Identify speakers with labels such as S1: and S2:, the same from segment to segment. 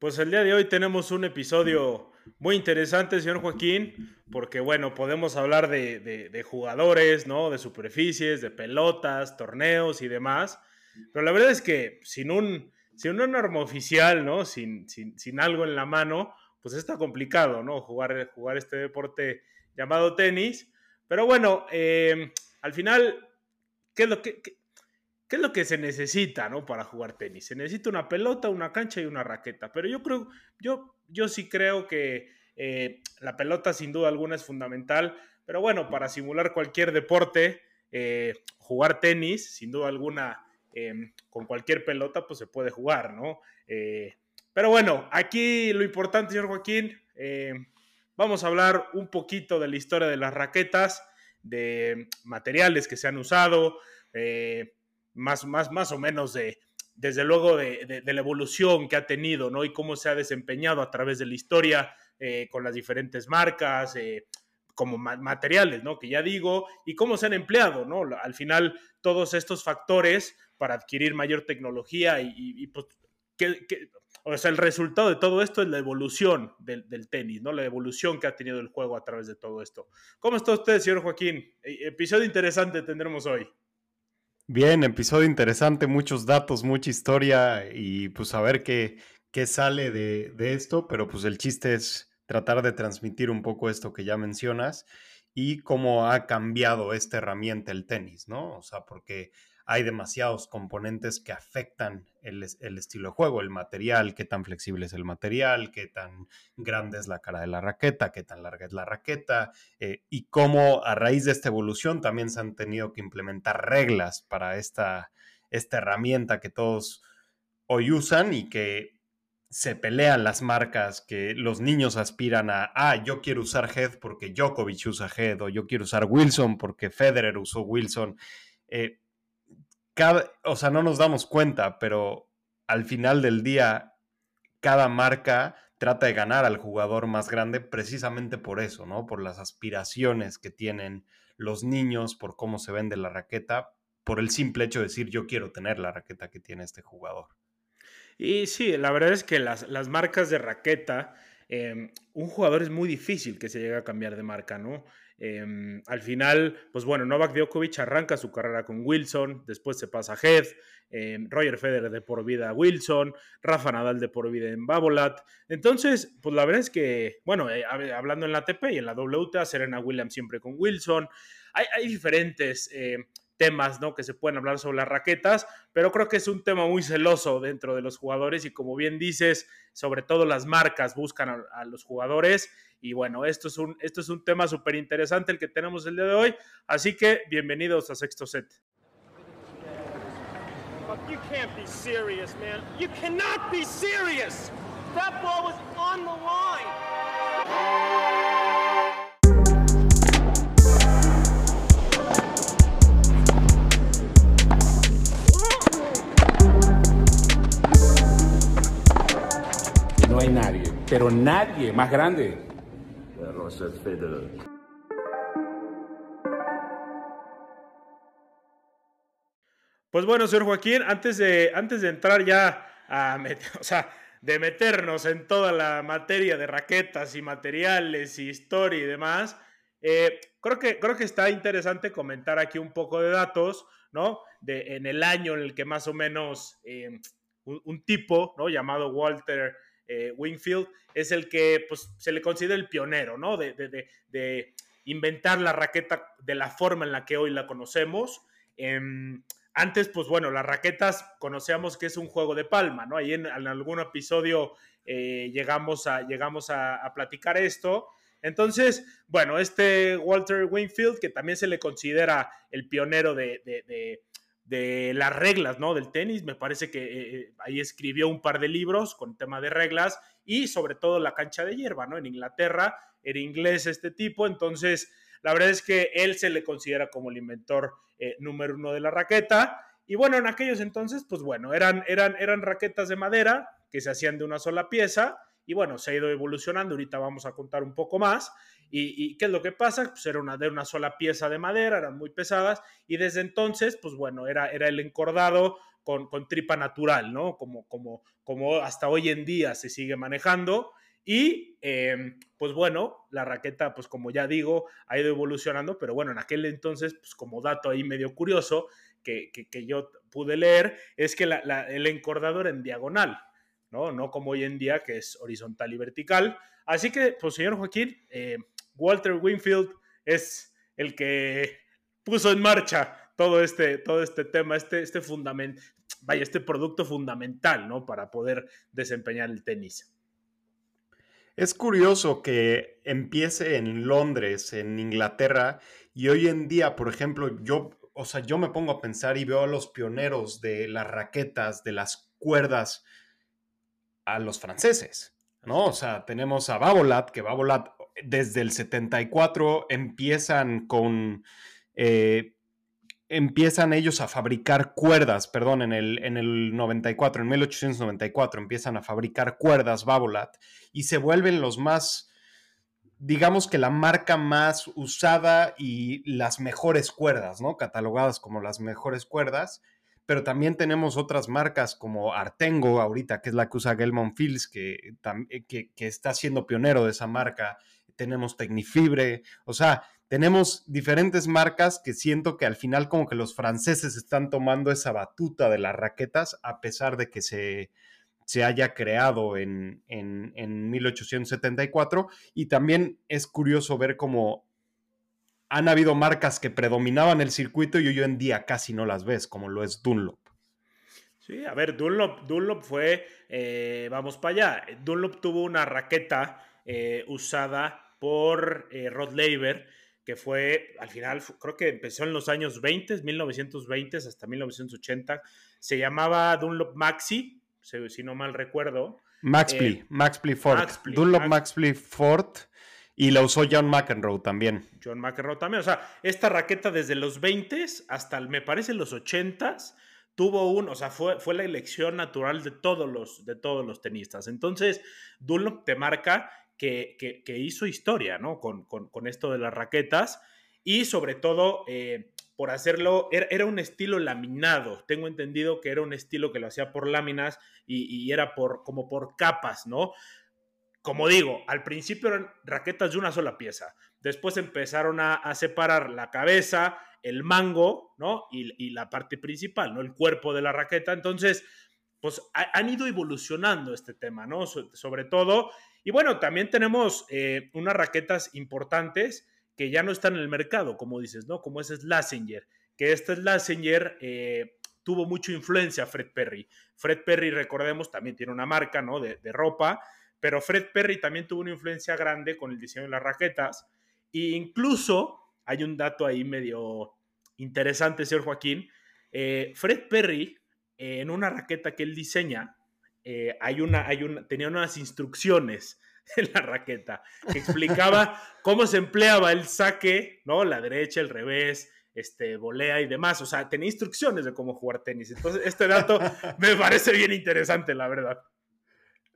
S1: Pues el día de hoy tenemos un episodio muy interesante, señor Joaquín, porque bueno, podemos hablar de, jugadores, ¿no? De superficies, de pelotas, torneos y demás. Pero la verdad es que sin un, sin una norma oficial, ¿no? Sin, sin, algo en la mano, pues está complicado, ¿no? Jugar, jugar este deporte llamado tenis. Pero bueno, eh, al final, ¿qué es lo que, ¿Qué es lo que se necesita, ¿no? Para jugar tenis. Se necesita una pelota, una cancha y una raqueta. Pero yo creo, yo, yo sí creo que eh, la pelota sin duda alguna es fundamental. Pero bueno, para simular cualquier deporte, eh, jugar tenis, sin duda alguna, em, con cualquier pelota, pues se puede jugar, ¿no? Eh, pero bueno, aquí lo importante, señor Joaquín, vamos a hablar un poquito de la historia de las raquetas, de materiales que se han usado más, más, más o menos de, desde luego, de, la evolución que ha tenido, ¿no? Y cómo se ha desempeñado a través de la historia eh, con las diferentes marcas, eh, como materiales, ¿no? Que ya digo, y cómo se han empleado, ¿no? Al final, todos estos factores para adquirir mayor tecnología y, pues, que, o sea, el resultado de todo esto es la evolución del, del, tenis, ¿no? La evolución que ha tenido el juego a través de todo esto. ¿Cómo está usted, señor Joaquín? E, episodio interesante tendremos hoy.
S2: Bien, episodio interesante, muchos datos, mucha historia y pues a ver qué, qué sale de, de, esto, pero pues el chiste es tratar de transmitir un poco esto que ya mencionas y cómo ha cambiado esta herramienta el tenis, ¿no? O sea, porque hay demasiados componentes que afectan el, estilo de juego, el material, qué tan flexible es el material, qué tan grande es la cara de la raqueta, qué tan larga es la raqueta, eh, y cómo a raíz de esta evolución también se han tenido que implementar reglas para esta, esta herramienta que todos hoy usan y que se pelean las marcas, que los niños aspiran a, ah, yo quiero usar Head porque Djokovic usa Head, o yo quiero usar Wilson porque Federer usó Wilson. Eh, o sea, no nos damos cuenta, pero al final del día, cada marca trata de ganar al jugador más grande precisamente por eso, ¿no? Por las aspiraciones que tienen los niños, por cómo se vende la raqueta, por el simple hecho de decir yo quiero tener la raqueta que tiene este jugador.
S1: Y sí, la verdad es que las, las marcas de raqueta, em, un jugador es muy difícil que se llegue a cambiar de marca, ¿no? Em, al final, pues bueno, Novak Djokovic arranca su carrera con Wilson, después se pasa a Head, em, Roger Federer de por vida a Wilson, Rafa Nadal de por vida en Babolat. Entonces, pues la verdad es que, bueno, eh, hablando en la ATP y en la WTA, Serena Williams siempre con Wilson. Hay, diferentes eh, temas ¿no? que se pueden hablar sobre las raquetas, pero creo que es un tema muy celoso dentro de los jugadores y como bien dices, sobre todo las marcas buscan a, los jugadores y bueno, esto es un, esto es un tema súper interesante el que tenemos el día de hoy, así que bienvenidos a Sexto Set. That ball was on the line.
S3: Hay nadie, pero nadie más grande.
S1: Pues bueno, señor Joaquín, antes de, antes de entrar ya a o sea, de meternos en toda la materia de raquetas y materiales y historia y demás, eh, creo, que, creo que está interesante comentar aquí un poco de datos, ¿no? De, en el año en el que más o menos eh, un, un, tipo, ¿no? Llamado Walter eh, Wingfield, es el que pues, se le considera el pionero, ¿no? De, inventar la raqueta de la forma en la que hoy la conocemos. Em, antes, pues bueno, las raquetas conocíamos que es un juego de palma, ¿no? Ahí en, algún episodio eh, llegamos, a, llegamos a, platicar esto. Entonces, bueno, este Walter Wingfield, que también se le considera el pionero de, de las reglas, ¿no? Del tenis. Me parece que eh, eh, ahí escribió un par de libros con tema de reglas y sobre todo la cancha de hierba, ¿no? En Inglaterra era inglés este tipo, entonces la verdad es que él se le considera como el inventor eh, número uno de la raqueta. Y bueno, en aquellos entonces, pues bueno, eran, eran, eran raquetas de madera que se hacían de una sola pieza y bueno, se ha ido evolucionando, ahorita vamos a contar un poco más. ¿Y, qué es lo que pasa? Pues era una de una sola pieza de madera, eran muy pesadas y desde entonces, pues bueno, era, era el encordado con, tripa natural, ¿no? Como, como, como hasta hoy en día se sigue manejando. Y em, pues bueno, la raqueta, pues como ya digo, ha ido evolucionando, pero bueno, en aquel entonces, pues como dato ahí medio curioso que, que, yo pude leer, es que el encordador en diagonal, ¿no? No como hoy en día, que es horizontal y vertical. Así que, pues señor Joaquín, eh, Walter Winfield es el que puso en marcha todo este, todo este tema, este, este fundamento, vaya, este producto fundamental, ¿no? Para poder desempeñar el tenis.
S2: Es curioso que empiece en Londres, en Inglaterra, y hoy en día, por ejemplo, yo, o sea, yo me pongo a pensar y veo a los pioneros de las raquetas, de las cuerdas, a los franceses, ¿no? O sea, tenemos a Babolat, que Babolat desde el 74 empiezan con... Eh, empiezan ellos a fabricar cuerdas, perdón, en el, en el 94, en 1894 empiezan a fabricar cuerdas Babolat y se vuelven los más, digamos que la marca más usada y las mejores cuerdas, ¿no? Catalogadas como las mejores cuerdas pero también tenemos otras marcas como Artengo ahorita, que es la que usa Gelmont Fields, que, eh, que, que, está siendo pionero de esa marca. Tenemos Tecnifibre, o sea, tenemos diferentes marcas que siento que al final como que los franceses están tomando esa batuta de las raquetas, a pesar de que se, se haya creado en, en, en 1874. Y también es curioso ver cómo han habido marcas que predominaban el circuito y hoy en día casi no las ves, como lo es Dunlop.
S1: Sí, a ver, Dunlop, Dunlop fue, eh, vamos para allá, Dunlop tuvo una raqueta eh, usada por eh, Rod Laver, que fue, al final, creo que empezó en los años 20, 1920 hasta 1980, se llamaba Dunlop Maxi, si, no mal recuerdo.
S2: Maxpli, Maxpli Ford. Dunlop Maxpli Ford y la usó John McEnroe también.
S1: John McEnroe también. O sea, esta raqueta desde los 20 hasta, me parece, los 80 tuvo un, o sea, fue, fue la elección natural de todos los, de todos los tenistas. Entonces, Dunlop te marca que, que, hizo historia, ¿no? Con, con, esto de las raquetas y sobre todo eh, por hacerlo, era, un estilo laminado. Tengo entendido que era un estilo que lo hacía por láminas y, y era por, como por capas, ¿no? Como digo, al principio eran raquetas de una sola pieza. Después empezaron a, separar la cabeza, el mango, ¿no? Y, la parte principal, ¿no? El cuerpo de la raqueta. Entonces, pues han ido evolucionando este tema, ¿no? sobre todo. Y bueno, también tenemos eh, unas raquetas importantes que ya no están en el mercado, como dices, ¿no? Como ese es que este Lassinger eh, tuvo mucha influencia Fred Perry. Fred Perry, recordemos, también tiene una marca, ¿no? De ropa pero Fred Perry también tuvo una influencia grande con el diseño de las raquetas. E incluso hay un dato ahí medio interesante, señor Joaquín. Eh, Fred Perry, eh, en una raqueta que él diseña, eh, hay una, hay una, tenía unas instrucciones en la raqueta que explicaba cómo se empleaba el saque, ¿no? La derecha, el revés, este, volea y demás. O sea, tenía instrucciones de cómo jugar tenis. Entonces, este dato me parece bien interesante, la verdad.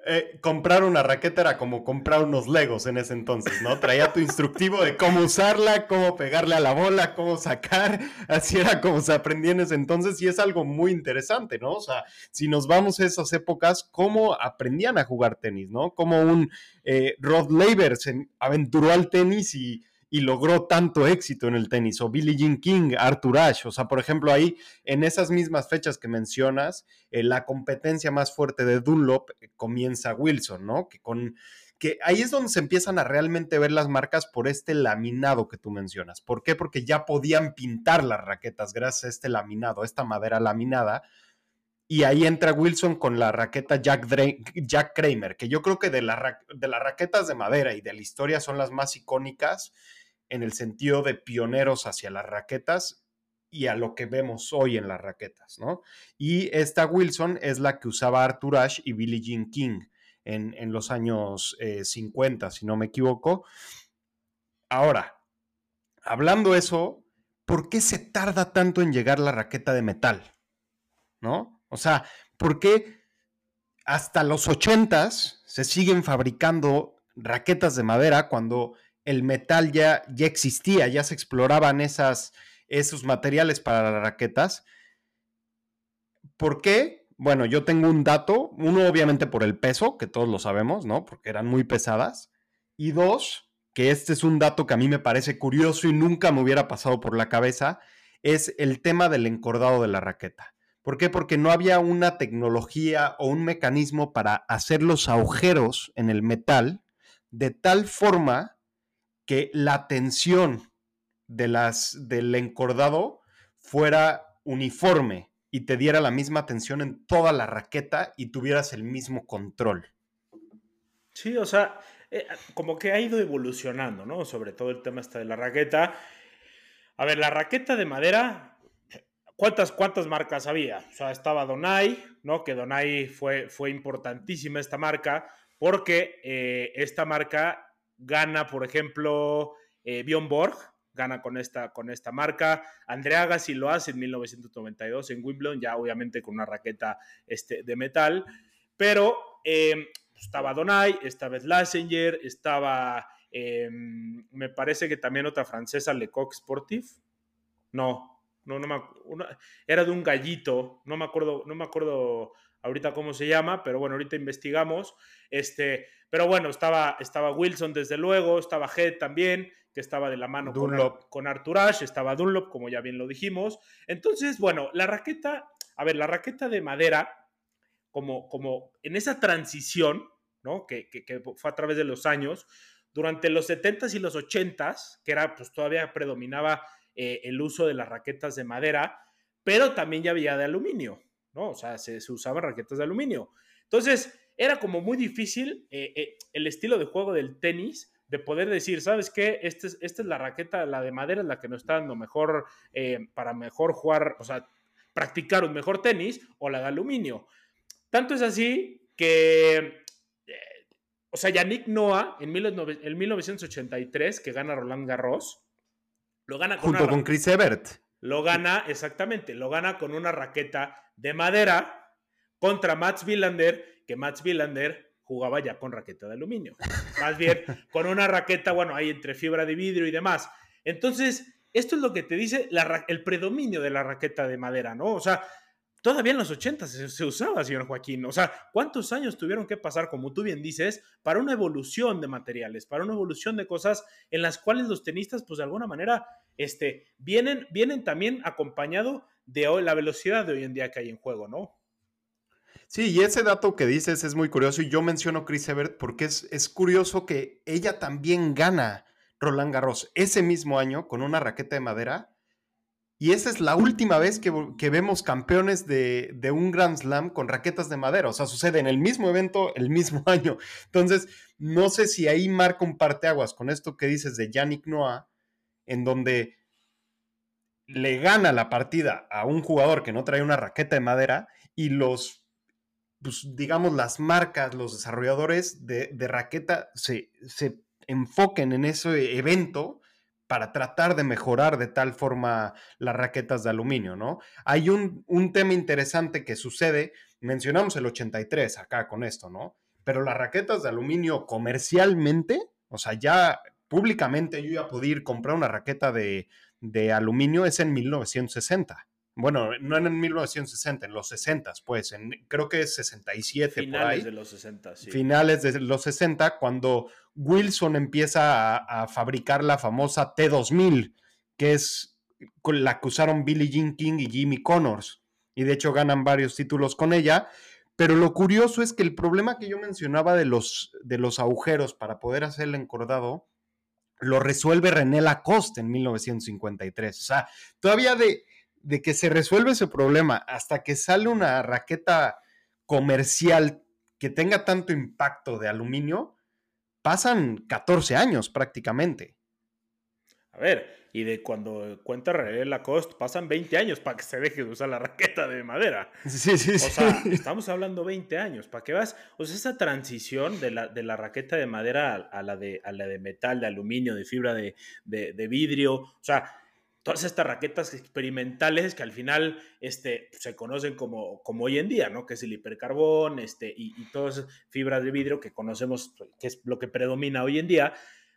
S2: Eh, comprar una raqueta era como comprar unos legos en ese entonces, ¿no? Traía tu instructivo de cómo usarla, cómo pegarle a la bola, cómo sacar, así era como se aprendía en ese entonces y es algo muy interesante, ¿no? O sea, si nos vamos a esas épocas, cómo aprendían a jugar tenis, ¿no? Como un eh, Rod Laver se aventuró al tenis y y logró tanto éxito en el tenis, o Billie Jean King, Arthur Ashe, o sea, por ejemplo, ahí en esas mismas fechas que mencionas, eh, la competencia más fuerte de Dunlop eh, comienza Wilson, ¿no? Que con que ahí es donde se empiezan a realmente ver las marcas por este laminado que tú mencionas. ¿Por qué? Porque ya podían pintar las raquetas gracias a este laminado, esta madera laminada. Y ahí entra Wilson con la raqueta Jack, Jack Kramer, que yo creo que de, de las raquetas de madera y de la historia son las más icónicas en el sentido de pioneros hacia las raquetas y a lo que vemos hoy en las raquetas, ¿no? Y esta Wilson es la que usaba Arthur Ashe y Billie Jean King en, los años 50, eh, si no me equivoco. Ahora, hablando eso, ¿por qué se tarda tanto en llegar la raqueta de metal? ¿No? O sea, ¿por qué hasta los 80 se siguen fabricando raquetas de madera cuando el metal ya, ya existía, ya se exploraban esas, esos materiales para las raquetas. ¿Por qué? Bueno, yo tengo un dato, uno obviamente por el peso, que todos lo sabemos, ¿no? Porque eran muy pesadas. Y dos, que este es un dato que a mí me parece curioso y nunca me hubiera pasado por la cabeza, es el tema del encordado de la raqueta. ¿Por qué? Porque no había una tecnología o un mecanismo para hacer los agujeros en el metal de tal forma que la tensión de las, del encordado fuera uniforme y te diera la misma tensión en toda la raqueta y tuvieras el mismo control.
S1: Sí, o sea, eh, como que ha ido evolucionando, ¿no? Sobre todo el tema este de la raqueta. A ver, la raqueta de madera, ¿cuántas, cuántas marcas había? O sea, estaba Donai, ¿no? Que Donai fue, fue importantísima esta marca porque eh, esta marca gana, por ejemplo, eh, Bjorn Borg, gana con esta, con esta marca. Andrea Agassi lo hace en 1992 en Wimbledon, ya obviamente con una raqueta este, de metal, pero eh, estaba Donai, estaba Slazenger, estaba, eh, me parece que también otra francesa, Lecoq Sportif. No, no, no me era de un gallito, no me acuerdo, no me acuerdo ahorita cómo se llama, pero bueno, ahorita investigamos. Este, pero bueno, estaba, estaba Wilson desde luego, estaba Head también, que estaba de la mano con, con Arthur Ashe, estaba Dunlop, como ya bien lo dijimos. Entonces, bueno, la raqueta, a ver, la raqueta de madera, como, como en esa transición, ¿no? Que, que, fue a través de los años, durante los 70s y los 80s, que era, pues todavía predominaba eh, el uso de las raquetas de madera, pero también ya había de aluminio, ¿no? O sea, se, se usaban raquetas de aluminio. Entonces, era como muy difícil eh, eh, el estilo de juego del tenis de poder decir, ¿sabes qué? Este esta es la raqueta, la de madera es la que nos está dando mejor eh, para mejor jugar, o sea, practicar un mejor tenis o la de aluminio. Tanto es así que, o sea, Yannick Noah en, 1983, que gana Roland Garros, lo gana
S2: con junto con Chris Evert.
S1: Lo gana, exactamente, lo gana con una raqueta de madera contra Mats Wilander que Mats Wilander jugaba ya con raqueta de aluminio. Más bien con una raqueta, bueno, ahí entre fibra de vidrio y demás. Entonces, esto es lo que te dice el predominio de la raqueta de madera, ¿no? O sea, todavía en los 80 se, usaba, señor Joaquín. O sea, ¿cuántos años tuvieron que pasar, como tú bien dices, para una evolución de materiales, para una evolución de cosas en las cuales los tenistas, pues de alguna manera, este, vienen, vienen también acompañado de la velocidad de hoy en día que hay en juego, ¿no?
S2: Sí, y ese dato que dices es muy curioso y yo menciono Chris Evert porque es, es curioso que ella también gana Roland Garros ese mismo año con una raqueta de madera y esa es la última vez que, vemos campeones de, de, un Grand Slam con raquetas de madera. O sea, sucede en el mismo evento, el mismo año. Entonces, no sé si ahí marca un parteaguas con esto que dices de Yannick Noah, en donde le gana la partida a un jugador que no trae una raqueta de madera y los pues, digamos, las marcas, los desarrolladores de, raqueta se, enfoquen en ese evento para tratar de mejorar de tal forma las raquetas de aluminio, ¿no? Hay un, un, tema interesante que sucede, mencionamos el 83 acá con esto, ¿no? Pero las raquetas de aluminio comercialmente, o sea, ya públicamente yo ya podía ir comprar una raqueta de, de aluminio, es en 1960 bueno, no en 1960, en los 60, pues, en, creo que es 67
S1: Finales por ahí. de los 60, sí.
S2: Finales de los 60, cuando Wilson empieza a, fabricar la famosa T2000, que es la que usaron Billie Jean King y Jimmy Connors, y de hecho ganan varios títulos con ella. Pero lo curioso es que el problema que yo mencionaba de los, de los agujeros para poder hacer el encordado, lo resuelve René Lacoste en 1953. O sea, todavía de, de que se resuelve ese problema hasta que sale una raqueta comercial que tenga tanto impacto de aluminio, pasan 14 años prácticamente.
S1: A ver, y de cuando cuenta René Lacoste, pasan 20 años para que se deje de usar la raqueta de madera.
S2: Sí, sí, sí.
S1: O sea, estamos hablando 20 años, para que vas, o sea, esa transición de la, de la raqueta de madera a, la de, a la de metal, de aluminio, de fibra de, de vidrio, o sea, todas estas raquetas experimentales que al final este, se conocen como, como hoy en día, ¿no? Que es el hipercarbón este, y, y todas esas fibras de vidrio que conocemos, que es lo que predomina hoy en día.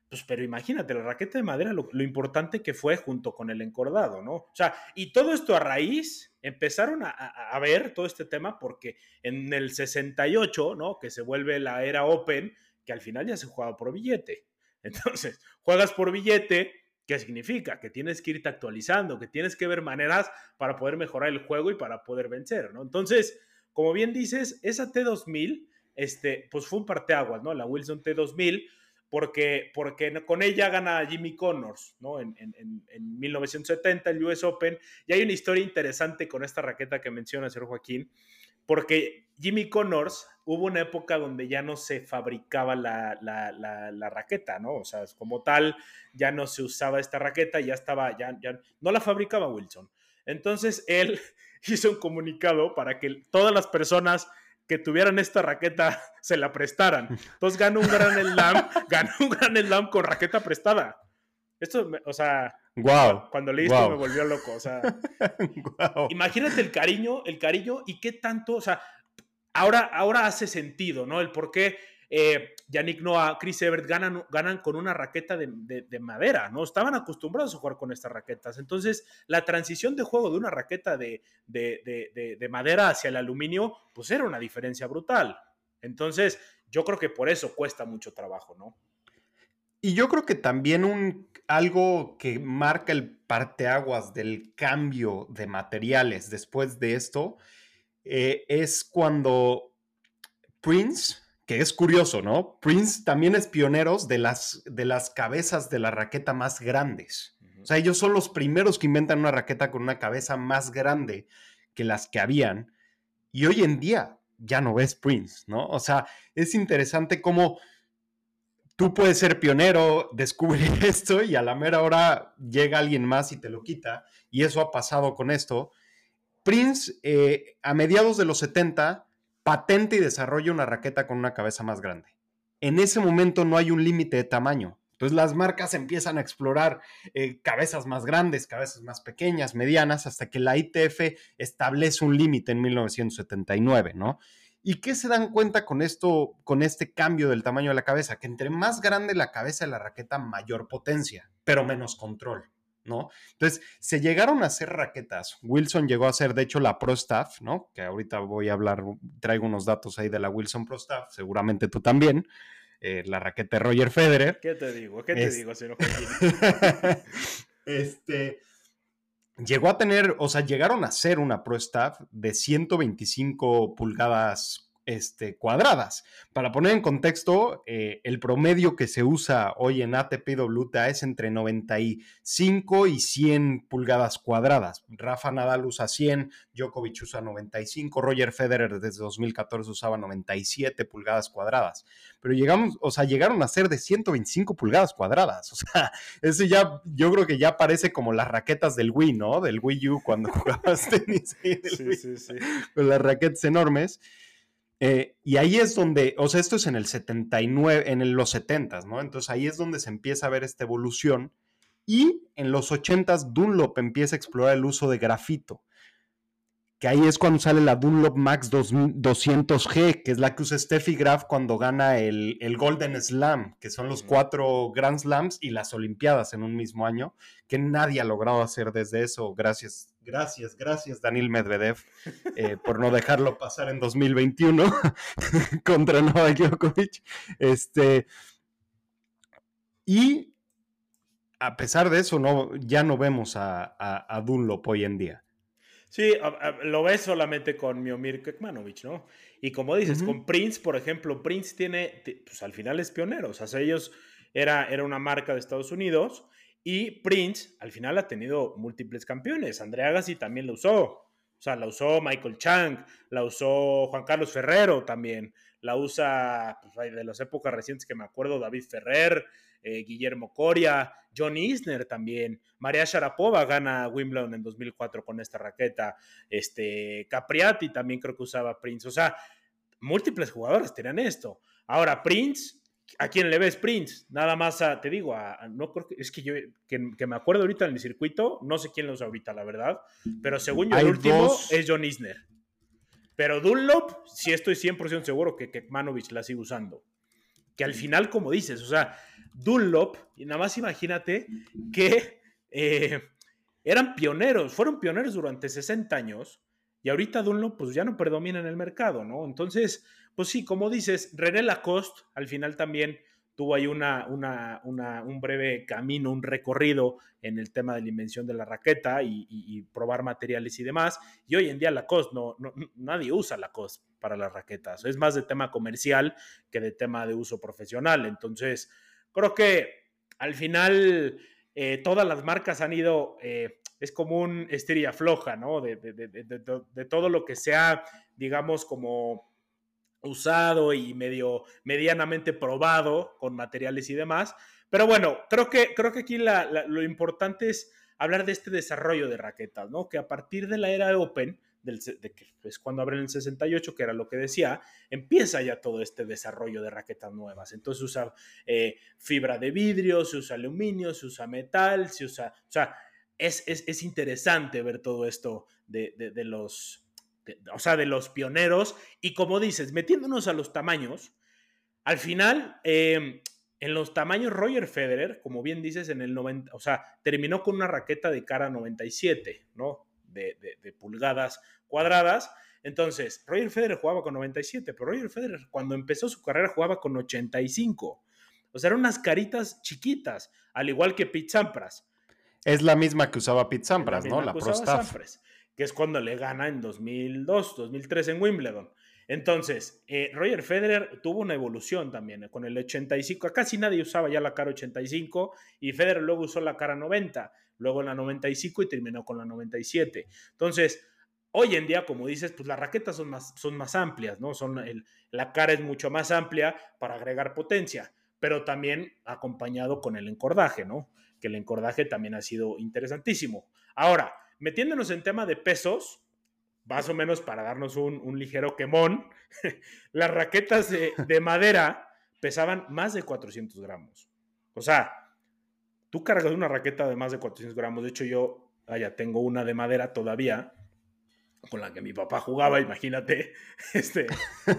S1: Pues, pero imagínate, la raqueta de madera, lo, importante que fue junto con el encordado, ¿no? O sea, y todo esto a raíz, empezaron a, ver todo este tema porque en el 68, ¿no? Que se vuelve la era Open, que al final ya se jugaba por billete. Entonces, juegas por billete, ¿qué significa? Que tienes que irte actualizando, que tienes que ver maneras para poder mejorar el juego y para poder vencer, ¿no? Entonces, como bien dices, esa T2000, este, pues fue un parteaguas, ¿no? La Wilson T2000 porque, porque con ella gana Jimmy Connors, ¿no? En, en, en, 1970, el US Open. Y hay una historia interesante con esta raqueta que menciona señor Joaquín, porque Jimmy Connors hubo una época donde ya no se fabricaba la, la, la, raqueta, ¿no? O sea, como tal, ya no se usaba esta raqueta, ya estaba, ya, ya no la fabricaba Wilson. Entonces él hizo un comunicado para que todas las personas que tuvieran esta raqueta se la prestaran. Entonces ganó un gran slam, ganó un gran slam con raqueta prestada. Esto, o sea,
S2: wow,
S1: cuando leí esto me volvió loco. O sea, imagínate el cariño, el cariño y qué tanto, o sea, ahora, ahora hace sentido, ¿no? El por qué eh, Yannick Noah, Chris Evert ganan, ganan con una raqueta de, madera, ¿no? Estaban acostumbrados a jugar con estas raquetas. Entonces, la transición de juego de una raqueta de, de madera hacia el aluminio, pues era una diferencia brutal. Entonces, yo creo que por eso cuesta mucho trabajo, ¿no?
S2: Y yo creo que también un, algo que marca el parteaguas del cambio de materiales después de esto eh, es cuando Prince que es curioso, ¿no? Prince también es pioneros de las, de las cabezas de la raqueta más grandes. O sea, ellos son los primeros que inventan una raqueta con una cabeza más grande que las que habían. Y hoy en día ya no ves Prince, ¿no? O sea, es interesante cómo tú puedes ser pionero, descubrir esto y a la mera hora llega alguien más y te lo quita. Y eso ha pasado con esto. Prince, eh, a mediados de los 70, patente y desarrolla una raqueta con una cabeza más grande. En ese momento no hay un límite de tamaño. Entonces las marcas empiezan a explorar eh, cabezas más grandes, cabezas más pequeñas, medianas, hasta que la ITF establece un límite en 1979, ¿no? ¿Y qué se dan cuenta con esto, con este cambio del tamaño de la cabeza? Que entre más grande la cabeza de la raqueta, mayor potencia, pero menos control. ¿No? Entonces, se llegaron a hacer raquetas. Wilson llegó a ser, de hecho, la Pro Staff, ¿no? Que ahorita voy a hablar, traigo unos datos ahí de la Wilson Pro Staff, seguramente tú también. Eh, la raqueta de Roger Federer.
S1: ¿Qué te digo? ¿Qué te digo, señor
S2: este, llegó a tener, o sea, llegaron a ser una Pro Staff de 125 pulgadas este, cuadradas. Para poner en contexto, eh, el promedio que se usa hoy en ATP WTA es entre 95 y 100 pulgadas cuadradas. Rafa Nadal usa 100, Djokovic usa 95, Roger Federer desde 2014 usaba 97 pulgadas cuadradas. Pero llegamos, o sea, llegaron a ser de 125 pulgadas cuadradas. O sea, eso ya, yo creo que ya parece como las raquetas del Wii, ¿no? Del Wii U cuando jugabas tenis. sí, sí, sí. Con las raquetas enormes. Eh, y ahí es donde, o sea, esto es en el 79, en los 70, ¿no? Entonces ahí es donde se empieza a ver esta evolución. Y en los 80s, Dunlop empieza a explorar el uso de grafito que ahí es cuando sale la Dunlop Max 200G, que es la que usa Steffi Graf cuando gana el, Golden Slam, que son los cuatro Grand Slams y las Olimpiadas en un mismo año, que nadie ha logrado hacer desde eso. Gracias, gracias, gracias Daniel Medvedev eh, por no dejarlo pasar en 2021 contra Novak Djokovic. Este, y a pesar de eso, no, ya no vemos a, a Dunlop hoy en día.
S1: Sí, lo ves solamente con Miomir Kekmanovic, ¿no? Y como dices, con Prince, por ejemplo, Prince tiene, pues al final es pionero, o sea, ellos era, era una marca de Estados Unidos y Prince al final ha tenido múltiples campeones. Andrea Agassi también la usó, o sea, la usó Michael Chang, la usó Juan Carlos Ferrero también, la usa pues, de las épocas recientes que me acuerdo, David Ferrer, eh, Guillermo Coria, John Isner también, María Sharapova gana Wimbledon en 2004 con esta raqueta, este, Capriati también creo que usaba Prince, o sea, múltiples jugadores tenían esto. Ahora, Prince, ¿a quién le ves Prince? Nada más, te digo, no creo que, es que yo, que, me acuerdo ahorita en el circuito, no sé quién lo usa ahorita, la verdad, pero según yo, el último es John Isner. Pero Dunlop, sí estoy 100% seguro que Kekmanovic la sigue usando. Que al final, como dices, o sea, Dunlop, y nada más imagínate que eh, eran pioneros, fueron pioneros durante 60 años y ahorita Dunlop pues ya no predomina en el mercado, ¿no? Entonces, pues sí, como dices, René Lacoste al final también tuvo ahí una, un breve camino, un recorrido en el tema de la invención de la raqueta y, probar materiales y demás. Y hoy en día Lacoste, no, no, nadie usa Lacoste para las raquetas. Es más de tema comercial que de tema de uso profesional. Entonces, creo que al final eh, todas las marcas han ido, eh, es como un estiria floja, ¿no? De, de todo lo que sea, digamos, como usado y medio medianamente probado con materiales y demás. Pero bueno, creo que, creo que aquí lo importante es hablar de este desarrollo de raquetas, ¿no? Que a partir de la era de Open, que es cuando abren el 68, que era lo que decía, empieza ya todo este desarrollo de raquetas nuevas. Entonces se usa eh, fibra de vidrio, se usa aluminio, se usa metal, se usa, o sea, es, es, interesante ver todo esto de, de los o sea, de los pioneros. Y como dices, metiéndonos a los tamaños, al final, em, en los tamaños, Roger Federer, como bien dices, en el 90, o sea, terminó con una raqueta de cara 97, ¿no? De, pulgadas cuadradas. Entonces, Roger Federer jugaba con 97, pero Roger Federer cuando empezó su carrera jugaba con 85. O sea, eran unas caritas chiquitas, al igual que Pete Sampras.
S2: Es la misma que usaba Pete Sampras, ¿no? La Pro
S1: que es cuando le gana en 2002, 2003 en Wimbledon. Entonces, eh, Roger Federer tuvo una evolución también eh, con el 85. Casi nadie usaba ya la cara 85 y Federer luego usó la cara 90, luego la 95 y terminó con la 97. Entonces, hoy en día, como dices, pues las raquetas son más, son más amplias, ¿no? Son la cara es mucho más amplia para agregar potencia, pero también acompañado con el encordaje, ¿no? Que el encordaje también ha sido interesantísimo. Ahora, Metiéndonos en tema de pesos, más o menos para darnos un, ligero quemón, las raquetas de, madera pesaban más de 400 gramos. O sea, tú cargas una raqueta de más de 400 gramos. De hecho, yo ya tengo una de madera todavía, con la que mi papá jugaba, imagínate. Este,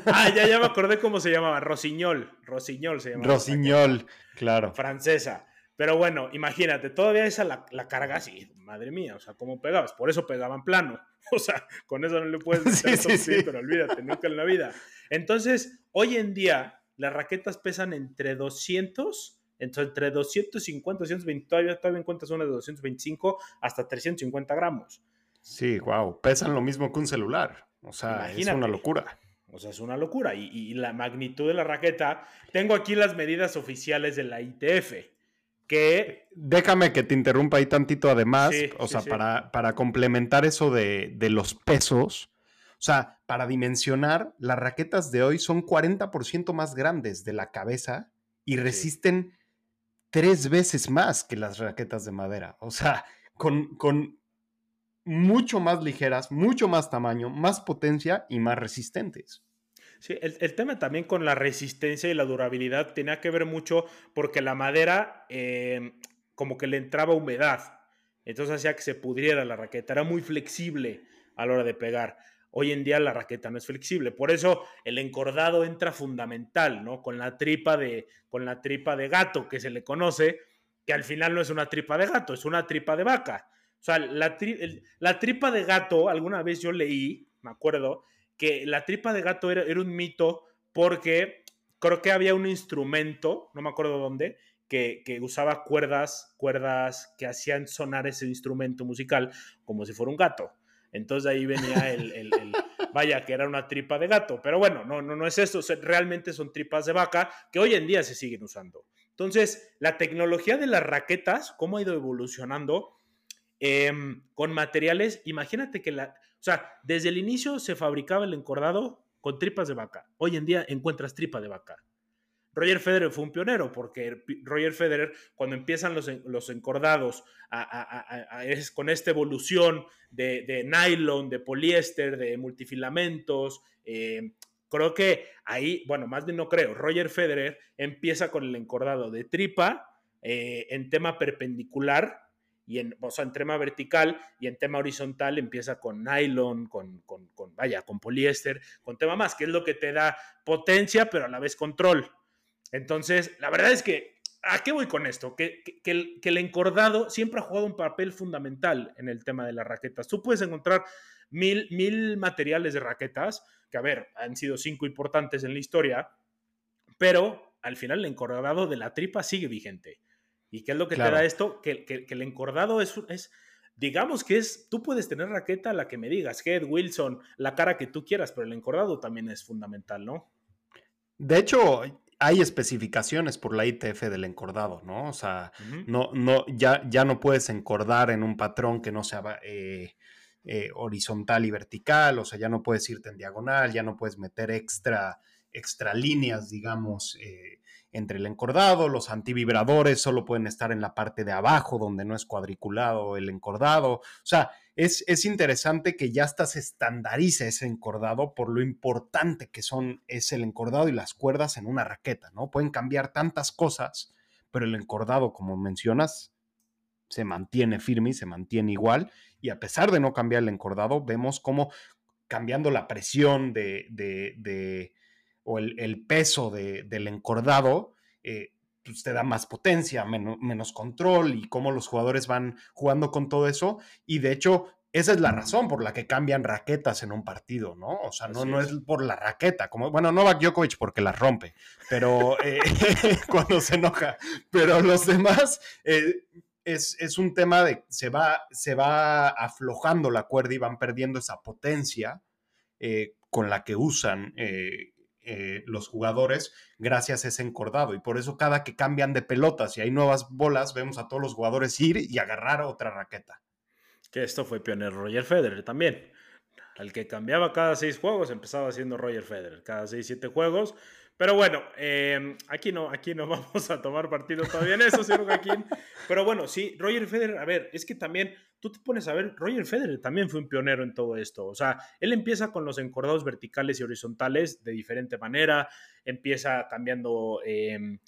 S1: ah, ya, ya me acordé cómo se llamaba, Rosiñol. Rosiñol se llamaba.
S2: Rosiñol, claro.
S1: Francesa. Pero bueno, imagínate, todavía esa la, la carga así, madre mía, o sea, ¿cómo pegabas? Por eso pegaban plano. O sea, con eso no le puedes sí, sí, pero olvídate, nunca en la vida. Entonces, hoy en día, las raquetas pesan entre 200, entre 250, 220, todavía, todavía encuentras una de 225 hasta 350 gramos.
S2: Sí, wow, pesan lo mismo que un celular. O sea, es una locura.
S1: O sea, es una locura. Y, y, la magnitud de la raqueta, tengo aquí las medidas oficiales de la ITF que...
S2: Déjame que te interrumpa ahí tantito además, o sea, Para, para, complementar eso de, los pesos, o sea, para dimensionar, las raquetas de hoy son 40% más grandes de la cabeza y resisten tres veces más que las raquetas de madera. O sea, con, con mucho más ligeras, mucho más tamaño, más potencia y más resistentes.
S1: Sí, el, tema también con la resistencia y la durabilidad tenía que ver mucho porque la madera em, como que le entraba humedad, entonces hacía que se pudriera la raqueta, era muy flexible a la hora de pegar. Hoy en día la raqueta no es flexible, por eso el encordado entra fundamental, ¿no? Con la tripa de, con la tripa de gato que se le conoce, que al final no es una tripa de gato, es una tripa de vaca. O sea, la, la tripa de gato, alguna vez yo leí, me acuerdo, que la tripa de gato era, un mito porque creo que había un instrumento, no me acuerdo dónde, que, usaba cuerdas, cuerdas que hacían sonar ese instrumento musical como si fuera un gato. Entonces ahí venía el, vaya, que era una tripa de gato. Pero bueno, no, no, no es eso, realmente son tripas de vaca que hoy en día se siguen usando. Entonces, la tecnología de las raquetas, cómo ha ido evolucionando em, con materiales, imagínate que la, o sea, desde el inicio se fabricaba el encordado con tripas de vaca. Hoy en día encuentras tripa de vaca. Roger Federer fue un pionero porque Roger Federer, cuando empiezan los, los encordados con esta evolución de, nylon, de poliéster, de multifilamentos, eh, creo que ahí, bueno, más bien no creo, Roger Federer empieza con el encordado de tripa eh, en tema perpendicular y en, o sea, en tema vertical y en tema horizontal empieza con nylon, con, con, vaya, con poliéster, con tema más, que es lo que te da potencia, pero a la vez control. Entonces, la verdad es que ¿A qué voy con esto? Que, que, el, encordado siempre ha jugado un papel fundamental en el tema de las raquetas. Tú puedes encontrar mil, mil materiales de raquetas, que a ver, han sido cinco importantes en la historia, pero al final el encordado de la tripa sigue vigente. ¿Y qué es lo que te da esto? Que, que, el encordado es, es, digamos que es, tú puedes tener raqueta la que me digas, Head, Wilson, la cara que tú quieras, pero el encordado también es fundamental, ¿no?
S2: De hecho, hay especificaciones por la ITF del encordado, ¿no? O sea, no, no, ya, ya no puedes encordar en un patrón que no sea eh, eh, horizontal y vertical, o sea, ya no puedes irte en diagonal, ya no puedes meter extra, extra líneas, digamos, eh, entre el encordado, los antivibradores solo pueden estar en la parte de abajo donde no es cuadriculado el encordado. O sea, es, es interesante que ya hasta se estandariza ese encordado por lo importante que son es el encordado y las cuerdas en una raqueta, ¿no? Pueden cambiar tantas cosas, pero el encordado, como mencionas, se mantiene firme y se mantiene igual. Y a pesar de no cambiar el encordado, vemos cómo cambiando la presión de, de o el, peso del encordado, eh, pues te da más potencia, menos, control y cómo los jugadores van jugando con todo eso. Y de hecho, esa es la razón por la que cambian raquetas en un partido, ¿no? O sea, no, no es por la raqueta, como, bueno, Novak Djokovic porque las rompe, pero eh, cuando se enoja, pero los demás eh, es, un tema de se va, se va aflojando la cuerda y van perdiendo esa potencia con la que usan eh, los jugadores gracias a ese encordado. Y por eso cada que cambian de pelotas y hay nuevas bolas, vemos a todos los jugadores ir y agarrar otra raqueta.
S1: Que esto fue pionero Roger Federer también. Al que cambiaba cada seis juegos, empezaba siendo Roger Federer. Cada seis, siete juegos pero bueno, em, aquí, no, aquí no vamos a tomar partido todavía en eso, señor Joaquín. Pero bueno, sí, Roger Federer, a ver, es que también tú te pones a ver, Roger Federer también fue un pionero en todo esto. O sea, él empieza con los encordados verticales y horizontales de diferente manera, empieza cambiando em,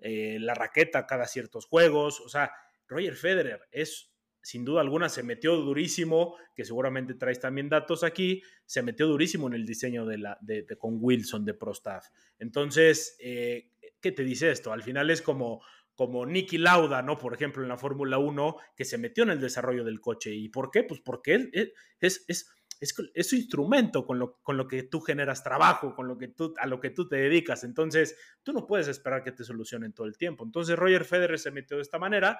S1: eh, la raqueta cada ciertos juegos. O sea, Roger Federer es sin duda alguna se metió durísimo, que seguramente traes también datos aquí, se metió durísimo en el diseño de la, de, con Wilson de ProStaff. Entonces, eh, ¿qué te dice esto? Al final es como, como Nicky Lauda, ¿no? Por ejemplo, en la Fórmula 1, que se metió en el desarrollo del coche. ¿Y por qué? Pues porque él, es, es, es, su instrumento con lo, con lo que tú generas trabajo, con lo que tú, a lo que tú te dedicas. Entonces, tú no puedes esperar que te solucionen todo el tiempo. Entonces, Roger Federer se metió de esta manera.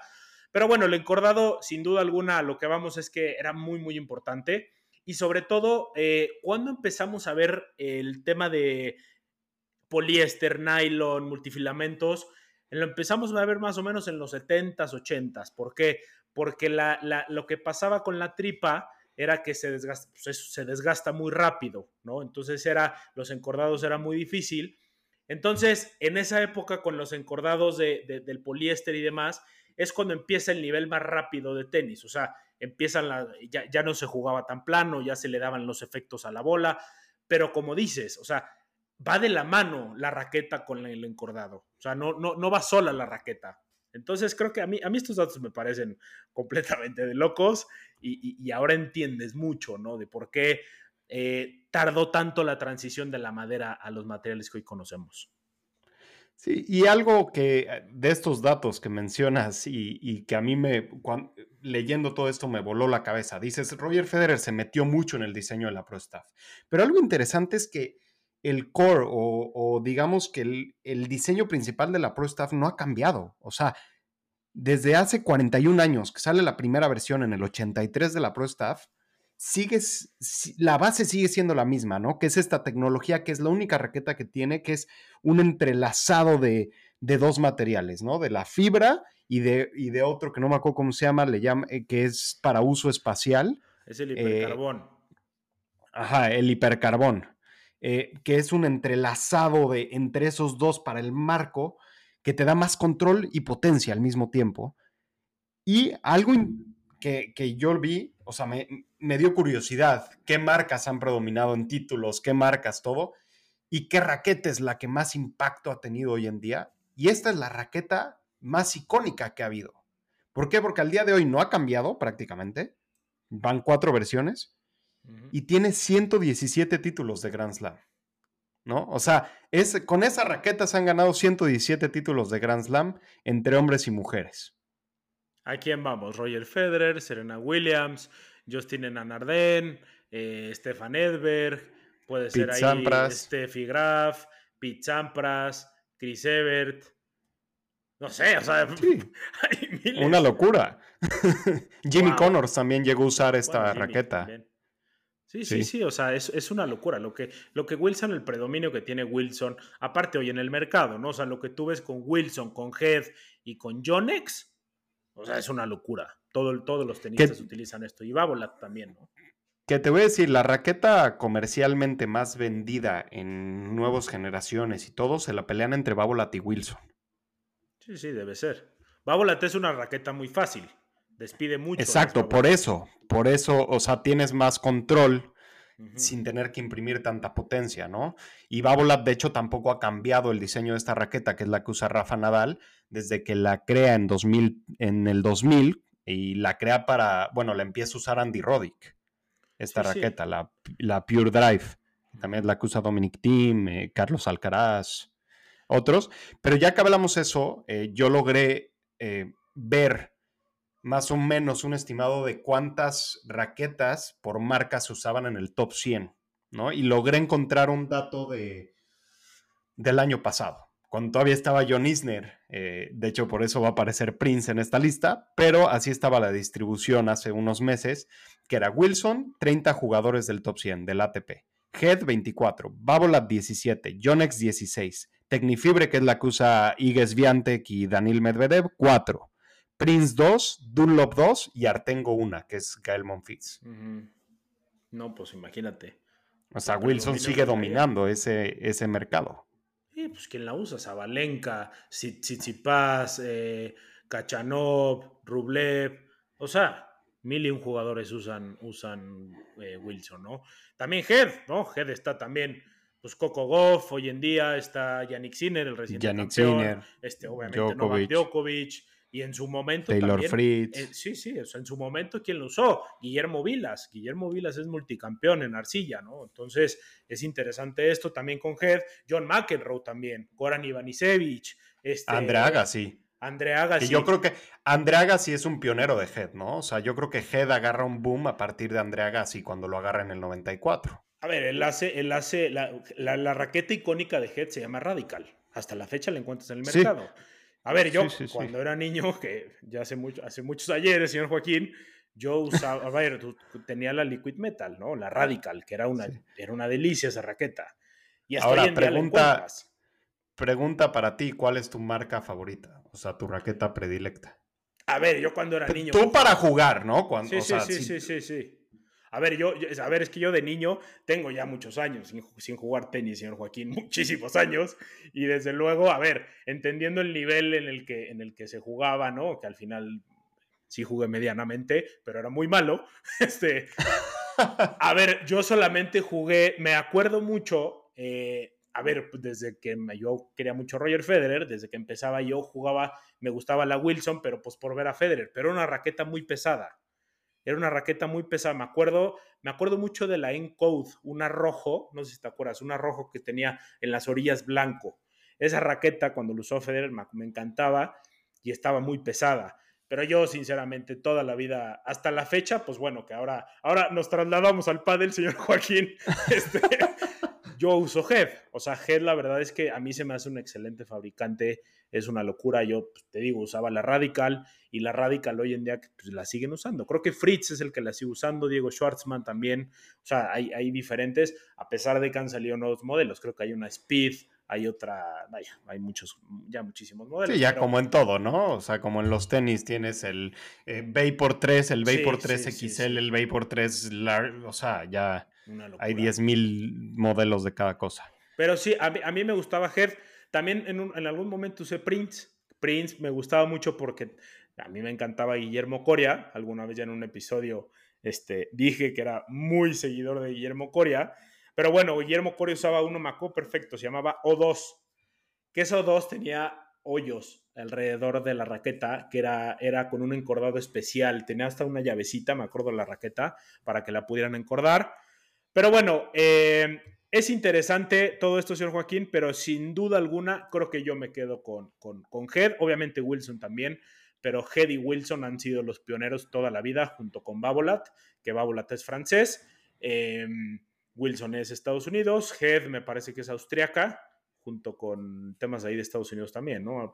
S1: Pero bueno, el encordado, sin duda alguna, lo que vamos es que era muy, muy importante. Y sobre todo, eh, cuando empezamos a ver el tema de poliéster, nylon, multifilamentos, lo empezamos a ver más o menos en los 70s, 80s. ¿Por qué? Porque lo que pasaba con la tripa era que se desgasta, se desgasta muy rápido, ¿no? Entonces era, los encordados era muy difícil. Entonces, en esa época, con los encordados del poliéster y demás, es cuando empieza el nivel más rápido de tenis. O sea, empiezan la, ya, ya no se jugaba tan plano, ya se le daban los efectos a la bola, pero como dices, o sea, va de la mano la raqueta con el encordado. O sea, no, no, no va sola la raqueta. Entonces creo que a mí, a mí estos datos me parecen completamente de locos y, ahora entiendes mucho, ¿no? De por qué eh, tardó tanto la transición de la madera a los materiales que hoy conocemos.
S2: Sí, y algo que eh, de estos datos que mencionas y, que a mí me, leyendo todo esto me voló la cabeza, dices, Roger Federer se metió mucho en el diseño de la Pro Staff, pero algo interesante es que el core o, digamos que el, el, diseño principal de la Pro Staff no ha cambiado, o sea, desde hace 41 años que sale la primera versión en el 83 de la Pro Staff, sigues, la base sigue siendo la misma, ¿no? Que es esta tecnología que es la única raqueta que tiene, que es un entrelazado de, dos materiales, ¿no? De la fibra y de, y de otro que no me acuerdo cómo se llama, le llama, eh, que es para uso espacial.
S1: Es el hipercarbón.
S2: Eh, ajá, el hipercarbón, eh, que es un entrelazado de, entre esos dos para el marco que te da más control y potencia al mismo tiempo. Y algo que, que yo vi, o sea, me, me dio curiosidad qué marcas han predominado en títulos, qué marcas, todo, y qué raqueta es la que más impacto ha tenido hoy en día. Y esta es la raqueta más icónica que ha habido. ¿Por qué? Porque al día de hoy no ha cambiado prácticamente. Van cuatro versiones y tiene 117 títulos de Grand Slam. ¿no? O sea, es, con esa raqueta se han ganado 117 títulos de Grand Slam entre hombres y mujeres.
S1: ¿A quién vamos? Roger Federer, Serena Williams, Justin Enanarden, eh, Stefan Edberg, puede ser ahí Steffi Graf, Pete Sampras, Chris Evert. No sé, o sea,
S2: una locura. Jimmy Connors también llegó a usar esta raqueta.
S1: Sí, sí, sí, o sea, es, una locura. Lo que, lo que Wilson, el predominio que tiene Wilson, aparte hoy en el mercado, ¿no? O sea, lo que tú ves con Wilson, con Head y con Jonex, o sea, es una locura. Todo, todos los tenistas utilizan esto. Y Babolat también, ¿no?
S2: Que te voy a decir, la raqueta comercialmente más vendida en nuevas generaciones y todo se la pelean entre Babolat y Wilson.
S1: Sí, sí, debe ser. Babolat es una raqueta muy fácil. Despide mucho.
S2: Exacto, por eso. Por eso, o sea, tienes más control sin tener que imprimir tanta potencia, ¿no? Y Babolat, de hecho, tampoco ha cambiado el diseño de esta raqueta, que es la que usa Rafa Nadal, desde que la crea en, 2000, en el 2000 y la crea para, bueno, la empieza a usar Andy Roddick, esta raqueta, La, la, Pure Drive. También es la que usa Dominic Thiem, eh, Carlos Alcaraz, otros. Pero ya que hablamos eso, eh, yo logré eh, ver más o menos un estimado de cuántas raquetas por marca se usaban en el top 100, ¿no? Y logré encontrar un dato de, del año pasado, cuando todavía estaba John Isner. Eh, de hecho, por eso va a aparecer Prince en esta lista, pero así estaba la distribución hace unos meses, que era Wilson, 30 jugadores del top 100 del ATP. Head 24, Babolat 17, Yonex 16, Tecnifibre, que es la que usa Igues Viantec y Daniel Medvedev, 4. Prince 2, Dunlop 2 y Artengo 1, que es Gael Monfils.
S1: No, pues imagínate.
S2: O sea, Wilson sigue dominando ese, ese mercado.
S1: Pues ¿quién la usa? Zabalenka, Tsitsipas, eh, Kachanov, Rublev. O sea, mil y un jugadores usan, usan eh, Wilson, ¿no? También Head, ¿no? Head está también, pues Coco Goff, hoy en día está Yannick Sinner, el reciente Yannick campeón. Sinner, este, obviamente Djokovic. Novak Djokovic y en su momento
S2: Taylor
S1: también,
S2: Fritz.
S1: Eh, sí, sí, en su momento, ¿quién lo usó? Guillermo Vilas. Guillermo Vilas es multicampeón en arcilla, ¿no? Entonces, es interesante esto también con Head. John McEnroe también. Goran Ivanisevic. Este,
S2: André Agassi.
S1: André Agassi.
S2: yo creo que André Agassi es un pionero de Head, ¿no? O sea, yo creo que Head agarra un boom a partir de André Agassi cuando lo agarra en el 94.
S1: A ver, él hace, él hace la, la, raqueta icónica de Head se llama Radical. Hasta la fecha la encuentras en el mercado. A ver, yo cuando era niño, que ya hace, mucho, hace muchos ayeres, señor Joaquín, yo usaba, a ver, tenía la Liquid Metal, ¿no? La Radical, que era una, era una delicia esa raqueta.
S2: Y hasta Ahora, pregunta, pregunta para ti, ¿cuál es tu marca favorita? O sea, tu raqueta predilecta.
S1: A ver, yo cuando era niño...
S2: Tú para jugar, ¿no? Cuando,
S1: sí, sí, sí, sí, sí, sí. A ver, yo, a ver, es que yo de niño tengo ya muchos años sin, jugar tenis, señor Joaquín, muchísimos años. Y desde luego, a ver, entendiendo el nivel en el que, en el que se jugaba, ¿no? Que al final sí jugué medianamente, pero era muy malo. Este, a ver, yo solamente jugué, me acuerdo mucho, eh, a ver, desde que yo quería mucho Roger Federer, desde que empezaba yo jugaba, me gustaba la Wilson, pero pues por ver a Federer, pero una raqueta muy pesada. Era una raqueta muy pesada. Me acuerdo, me acuerdo mucho de la Encode, una rojo, no sé si te acuerdas, una rojo que tenía en las orillas blanco. Esa raqueta, cuando lo usó Federer, me, encantaba y estaba muy pesada. Pero yo, sinceramente, toda la vida, hasta la fecha, pues bueno, que ahora, ahora nos trasladamos al pádel, señor Joaquín. Este, yo uso Head. O sea, Head la verdad es que a mí se me hace un excelente fabricante es una locura. Yo pues, te digo, usaba la Radical y la Radical hoy en día pues, la siguen usando. Creo que Fritz es el que la sigue usando, Diego Schwartzman también. O sea, hay, hay diferentes, a pesar de que han salido nuevos modelos. Creo que hay una Speed, hay otra, vaya, hay muchos, ya muchísimos modelos.
S2: Sí, ya como en todo, ¿no? O sea, como en los tenis tienes el eh, Vapor 3, el Vapor 3 XL, el Vapor 3 Large, o sea, ya hay 10.000 modelos de cada cosa.
S1: Pero sí, a mí, a mí me gustaba Head también en, algún momento usé Prince. Prince me gustaba mucho porque a mí me encantaba Guillermo Coria. Alguna vez ya en un episodio este, dije que era muy seguidor de Guillermo Coria. Pero bueno, Guillermo Coria usaba uno Maco perfecto, se llamaba O2. Que ese O2 tenía hoyos alrededor de la raqueta, que era, era con un encordado especial. Tenía hasta una llavecita, me acuerdo, la raqueta, para que la pudieran encordar. Pero bueno, eh, es interesante todo esto, señor Joaquín, pero sin duda alguna creo que yo me quedo con, con, con Head, obviamente Wilson también, pero Head y Wilson han sido los pioneros toda la vida junto con Babolat, que Babolat es francés, em, Wilson es Estados Unidos, Head me parece que es austriaca, junto con temas ahí de Estados Unidos también, ¿no?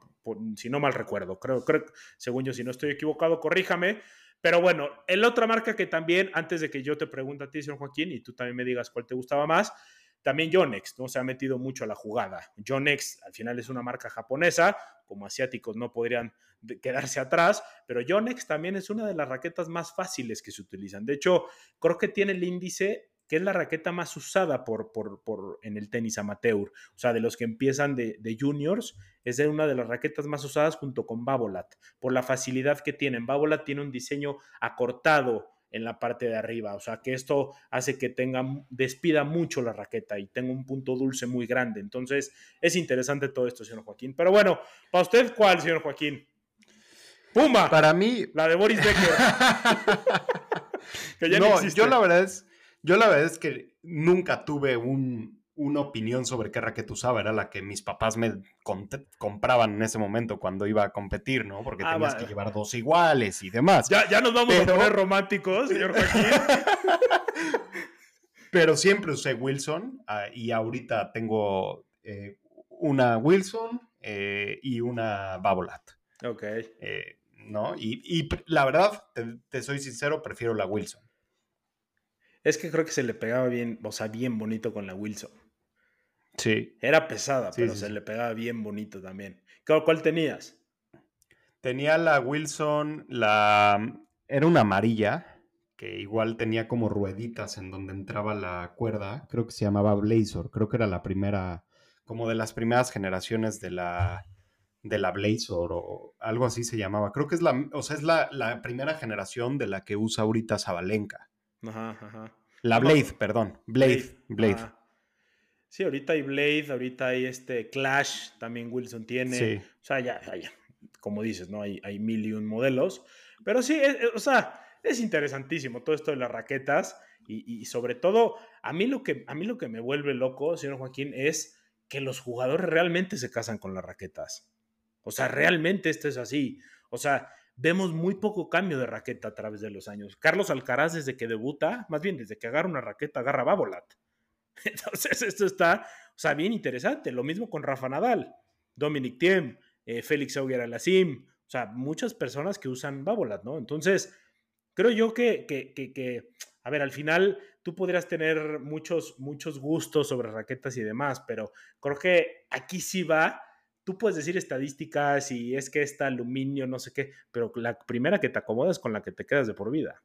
S1: si no mal recuerdo, creo, creo, según yo, si no estoy equivocado, corríjame, pero bueno, el otra marca que también, antes de que yo te pregunte a ti, señor Joaquín, y tú también me digas cuál te gustaba más, también Yonex, ¿no? Se ha metido mucho a la jugada. Yonex al final es una marca japonesa, como asiáticos no podrían quedarse atrás, pero Yonex también es una de las raquetas más fáciles que se utilizan. De hecho, creo que tiene el índice que es la raqueta más usada por, por, en el tenis amateur. O sea, de los que empiezan de, de, juniors, es de una de las raquetas más usadas junto con Babolat, por la facilidad que tienen. Babolat tiene un diseño acortado, en la parte de arriba. O sea, que esto hace que tenga, despida mucho la raqueta y tenga un punto dulce muy grande. Entonces, es interesante todo esto, señor Joaquín. Pero bueno, ¿para usted cuál, señor Joaquín? Puma.
S2: Para mí.
S1: La de Boris Becker.
S2: no, yo la verdad es, yo la verdad es que nunca tuve un, una opinión sobre qué raqueta usaba, era la que mis papás me compraban en ese momento cuando iba a competir, ¿no? Porque ah, tenías que llevar dos iguales y demás.
S1: Ya, ya nos vamos a poner románticos, señor Joaquín.
S2: Pero siempre usé Wilson ah, y ahorita tengo eh, una Wilson eh, y una Babolat.
S1: Ok.
S2: Eh, ¿No? Y, la verdad, te soy sincero, prefiero la Wilson.
S1: Es que creo que se le pegaba bien, o sea, bien bonito con la Wilson.
S2: Sí.
S1: Era pesada, pero se le pegaba bien bonito también. ¿Cuál, tenías?
S2: Tenía la Wilson, la... Era una amarilla, que igual tenía como rueditas en donde entraba la cuerda. Creo que se llamaba Blazor. Creo que era la primera, como de las primeras generaciones de la, de la Blazor o algo así se llamaba. Creo que es la, o sea, es la, la primera generación de la que usa ahorita Zabalenka.
S1: Ajá, ajá.
S2: La Blade, perdón. Blade, Blade.
S1: Sí, ahorita hay Blade, ahorita hay este Clash, también Wilson tiene. Sí. O sea, ya, ya, como dices, ¿no? Hay, hay mil y un modelos. Pero sí, o sea, es interesantísimo todo esto de las raquetas y, sobre todo, a mí, lo que, a mí lo que me vuelve loco, señor Joaquín, es que los jugadores realmente se casan con las raquetas. O sea, realmente esto es así. O sea, vemos muy poco cambio de raqueta a través de los años. Carlos Alcaraz, desde que debuta, más bien desde que agarra una raqueta, agarra Babolat. Entonces, esto está, o sea, bien interesante. Lo mismo con Rafa Nadal, Dominic Thiem, eh, Félix Auger Alassim, o sea, muchas personas que usan Babolat, ¿no? Entonces, creo yo que, que, que, que, a ver, al final tú podrías tener muchos, muchos gustos sobre raquetas y demás, pero creo que aquí sí va tú puedes decir estadísticas y es que está aluminio, no sé qué, pero la primera que te acomodas con la que te quedas de por vida.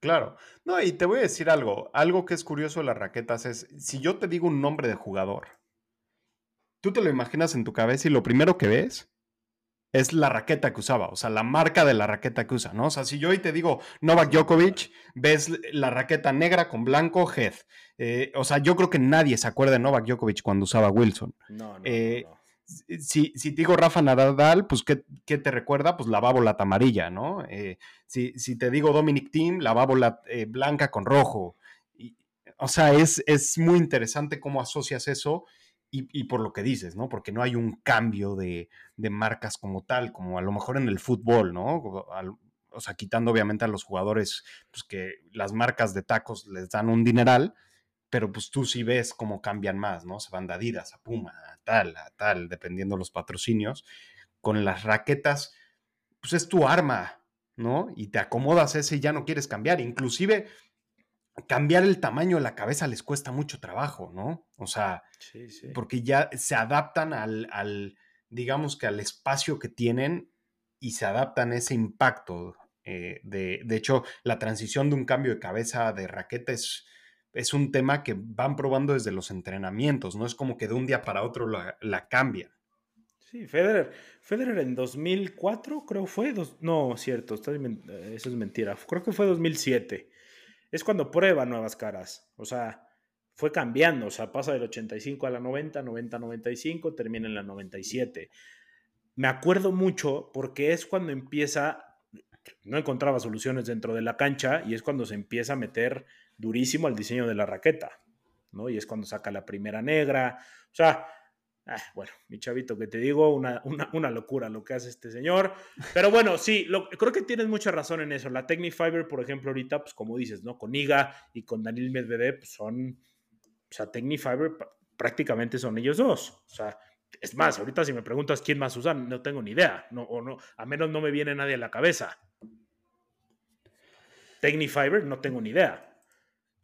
S2: Claro. No, y te voy a decir algo. Algo que es curioso de las raquetas es, si yo te digo un nombre de jugador, tú te lo imaginas en tu cabeza y lo primero que ves es la raqueta que usaba, o sea, la marca de la raqueta que usa, ¿no? O sea, si yo hoy te digo Novak Djokovic, ves la raqueta negra con blanco, Head. Eh, o sea, yo creo que nadie se acuerda de Novak Djokovic cuando usaba Wilson.
S1: No, no.
S2: Eh, no si, si, te digo Rafa Nadal, pues ¿qué, ¿qué, te recuerda? Pues la bábola amarilla, ¿no? Eh, si, te digo Dominic Team, la bábola eh, blanca con rojo. O sea, es, muy interesante cómo asocias eso y, por lo que dices, ¿no? Porque no hay un cambio de, marcas como tal, como a lo mejor en el fútbol, ¿no? o sea, quitando obviamente a los jugadores, pues que las marcas de tacos les dan un dineral, pero pues tú sí ves cómo cambian más, ¿no? Se van de Adidas a Puma, tal, a tal, dependiendo los patrocinios. Con las raquetas, pues es tu arma, ¿no? Y te acomodas ese y ya no quieres cambiar. Inclusive cambiar el tamaño de la cabeza les cuesta mucho trabajo, ¿no? O sea, porque ya se adaptan al, al, digamos que al espacio que tienen y se adaptan a ese impacto. Eh, de, de hecho, la transición de un cambio de cabeza de raqueta es, es un tema que van probando desde los entrenamientos, no es como que de un día para otro la, la cambian.
S1: Sí, Federer, Federer en 2004 creo fue, no, cierto, eh, eso es mentira, creo que fue 2007. Es cuando prueba nuevas caras, o sea, fue cambiando, o sea, pasa del 85 a la 90, 90 95, termina en la 97. Me acuerdo mucho porque es cuando empieza, no encontraba soluciones dentro de la cancha y es cuando se empieza a meter durísimo al diseño de la raqueta. ¿no? Y es cuando saca la primera negra. O sea, ah, bueno, mi chavito, que te digo, una, una, locura lo que hace este señor. Pero bueno, sí, lo, creo que tienes mucha razón en eso. La Technifiber, por ejemplo, ahorita, pues como dices, ¿no? Con Iga y con Daniel Medvedev pues, son, o sea, Technifiber prácticamente son ellos dos. O sea, es más, ahorita si me preguntas quién más usan, no tengo ni idea. No, o no, a menos no me viene nadie a la cabeza. Technifiber, no tengo ni idea.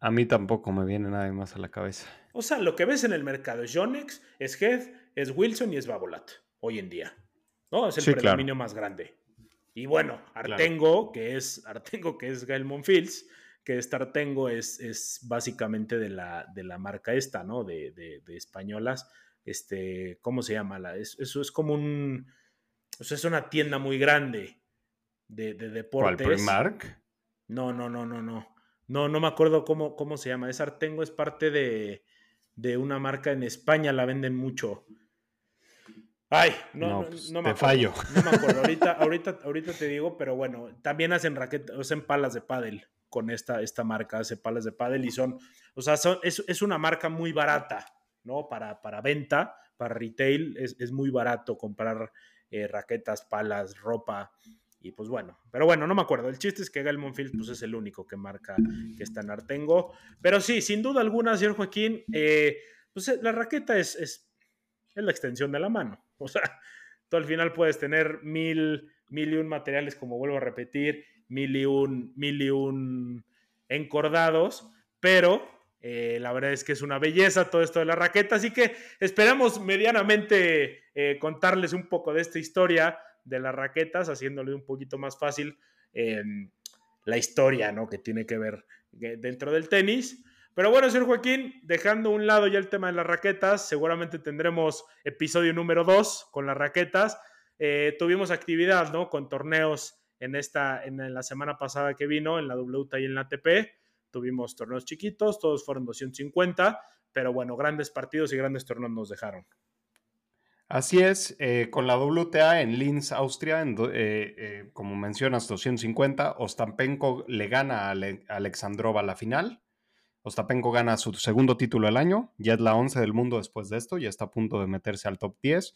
S2: A mí tampoco me viene nadie más a la cabeza.
S1: O sea, lo que ves en el mercado es Yonex, es Head, es Wilson y es Babolat, hoy en día. ¿No? Es el predominio más grande. Y bueno, Artengo, que es Artengo, que es Gael Monfils, que este Artengo es, es básicamente de la, de la marca esta, ¿no? De, de, españolas. Este, ¿cómo se llama? La, eso es como un. O sea, es una tienda muy grande de, de deportes.
S2: ¿Cuál Primark?
S1: No, no, no, no, no. No, no me acuerdo cómo, cómo se llama. Es Artengo, es parte de, de una marca en España, la venden mucho. Ay, no, no, pues, me
S2: fallo.
S1: No me acuerdo. Ahorita, ahorita, ahorita te digo, pero bueno, también hacen raquetas, hacen palas de pádel con esta, esta marca, hace palas de pádel y son, o sea, son, es, es, una marca muy barata, ¿no? Para, para venta, para retail, es, es muy barato comprar eh, raquetas, palas, ropa. Y pues bueno, pero bueno, no me acuerdo. El chiste es que Gael Monfield pues, es el único que marca que está en Artengo. Pero sí, sin duda alguna, señor Joaquín, eh, pues eh, la raqueta es, es, la extensión de la mano. O sea, tú al final puedes tener mil, mil y un materiales, como vuelvo a repetir, mil y un, mil y un encordados, pero eh, la verdad es que es una belleza todo esto de la raqueta, así que esperamos medianamente contarles un poco de esta historia de las raquetas, haciéndole un poquito más fácil em, la historia, ¿no? Que tiene que ver eh, dentro del tenis. Pero bueno, señor Joaquín, dejando un lado ya el tema de las raquetas, seguramente tendremos episodio número 2 con las raquetas. Eh, tuvimos actividad, ¿no? Con torneos en esta, en la semana pasada que vino, en la WTA y en la ATP. Tuvimos torneos chiquitos, todos fueron 250, pero bueno, grandes partidos y grandes torneos nos dejaron.
S2: Así es, eh, con la WTA en Linz, Austria, eh, eh, como mencionas, 250, Ostapenko le gana a, Alexandrova la final. Ostapenko gana su segundo título del año, ya es la 11 del mundo después de esto, ya está a punto de meterse al top 10.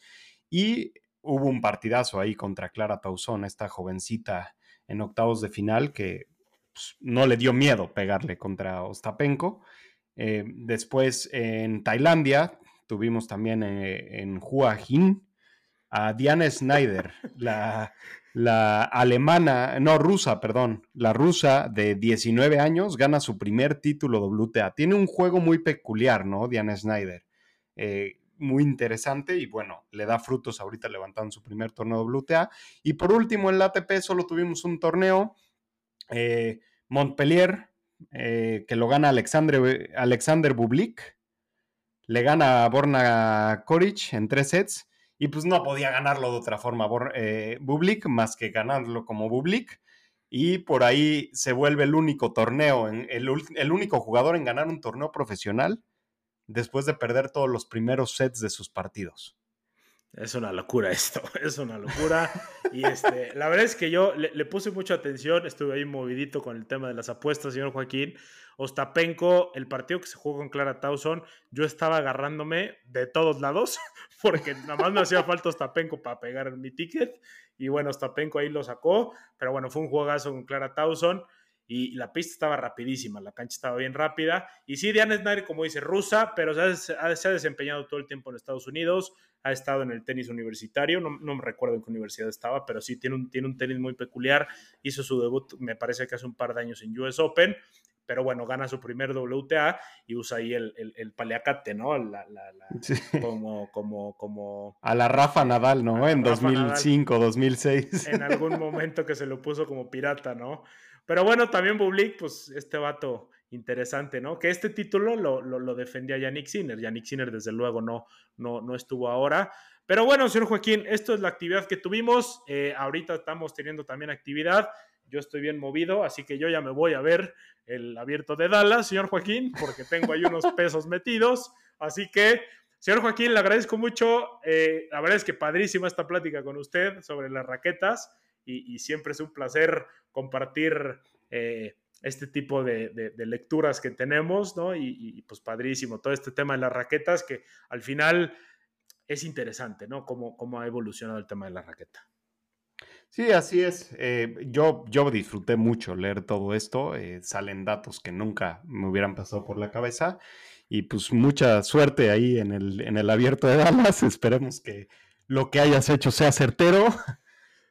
S2: Y hubo un partidazo ahí contra Clara Tauzón, esta jovencita en octavos de final que pues, no le dio miedo pegarle contra Ostapenko. después en Tailandia tuvimos también eh, en, en a Diana Snyder, la, la alemana, no, rusa, perdón, la rusa de 19 años gana su primer título WTA. Tiene un juego muy peculiar, ¿no? Diana Snyder. Eh, muy interesante y bueno, le da frutos ahorita levantando su primer torneo WTA. Y por último, en la ATP solo tuvimos un torneo, eh, Montpellier, que lo gana Alexander, Alexander Bublik, le gana a Borna Koric en tres sets y pues no podía ganarlo de otra forma eh, Bublik más que ganarlo como Bublik y por ahí se vuelve el único torneo, el, el único jugador en ganar un torneo profesional después de perder todos los primeros sets de sus partidos.
S1: Es una locura esto, es una locura. Y este, la verdad es que yo le, puse mucha atención, estuve ahí movidito con el tema de las apuestas, señor Joaquín. Ostapenko, el partido que se jugó con Clara Towson, yo estaba agarrándome de todos lados, porque nada más me hacía falta Ostapenko para pegar mi ticket. Y bueno, Ostapenko ahí lo sacó, pero bueno, fue un juegazo con Clara Towson y la pista estaba rapidísima, la cancha estaba bien rápida. Y sí, Diana Snyder, como dice, rusa, pero se ha, desempeñado todo el tiempo en Estados Unidos, ha estado en el tenis universitario, no, me recuerdo en qué universidad estaba, pero sí tiene un, tiene un tenis muy peculiar, hizo su debut, me parece que hace un par de años en US Open, pero bueno, gana su primer WTA y usa ahí el, el, paliacate, ¿no? como, como, como...
S2: A la Rafa Nadal, ¿no? En 2005, 2006.
S1: En algún momento que se lo puso como pirata, ¿no? Pero bueno, también Bublik, pues este vato interesante, ¿no? Que este título lo, lo, defendía Yannick Sinner. Yannick Sinner, desde luego, no, no, no estuvo ahora. Pero bueno, señor Joaquín, esto es la actividad que tuvimos. Eh, ahorita estamos teniendo también actividad. Yo estoy bien movido, así que yo ya me voy a ver el abierto de Dallas, señor Joaquín, porque tengo ahí unos pesos metidos. Así que, señor Joaquín, le agradezco mucho. Eh, la verdad es que padrísima esta plática con usted sobre las raquetas y, siempre es un placer compartir eh, este tipo de, lecturas que tenemos, ¿no? Y, pues padrísimo, todo este tema de las raquetas que al final es interesante, ¿no? Cómo, cómo ha evolucionado el tema de la raqueta.
S2: Sí, así es. Eh, yo, yo disfruté mucho leer todo esto. Eh, salen datos que nunca me hubieran pasado por la cabeza. Y pues mucha suerte ahí en el, en el abierto de Dallas. Esperemos que lo que hayas hecho sea certero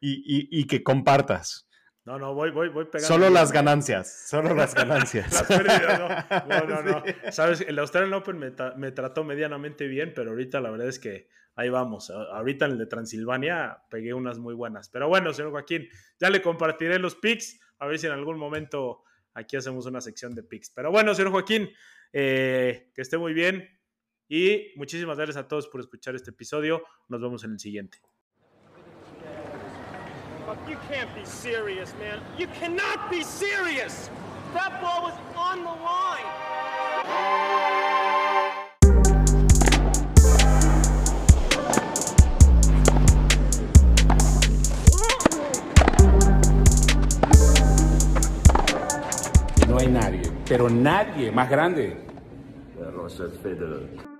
S2: y que compartas.
S1: No, no, voy, voy, voy
S2: pegando. Solo las ganancias, solo las ganancias. las
S1: pérdidas, no. No, no, Sabes, el Australian Open me, trató medianamente bien, pero ahorita la verdad es que ahí vamos. Ahorita en el de Transilvania pegué unas muy buenas. Pero bueno, señor Joaquín, ya le compartiré los picks, a ver si en algún momento aquí hacemos una sección de picks. Pero bueno, señor Joaquín, eh, que esté muy bien y muchísimas gracias a todos por escuchar este episodio. Nos vemos en el siguiente. You can't be serious, man. You cannot be serious. That ball was on the line.
S3: No hay nadie, pero nadie más grande.
S4: Roger Federer.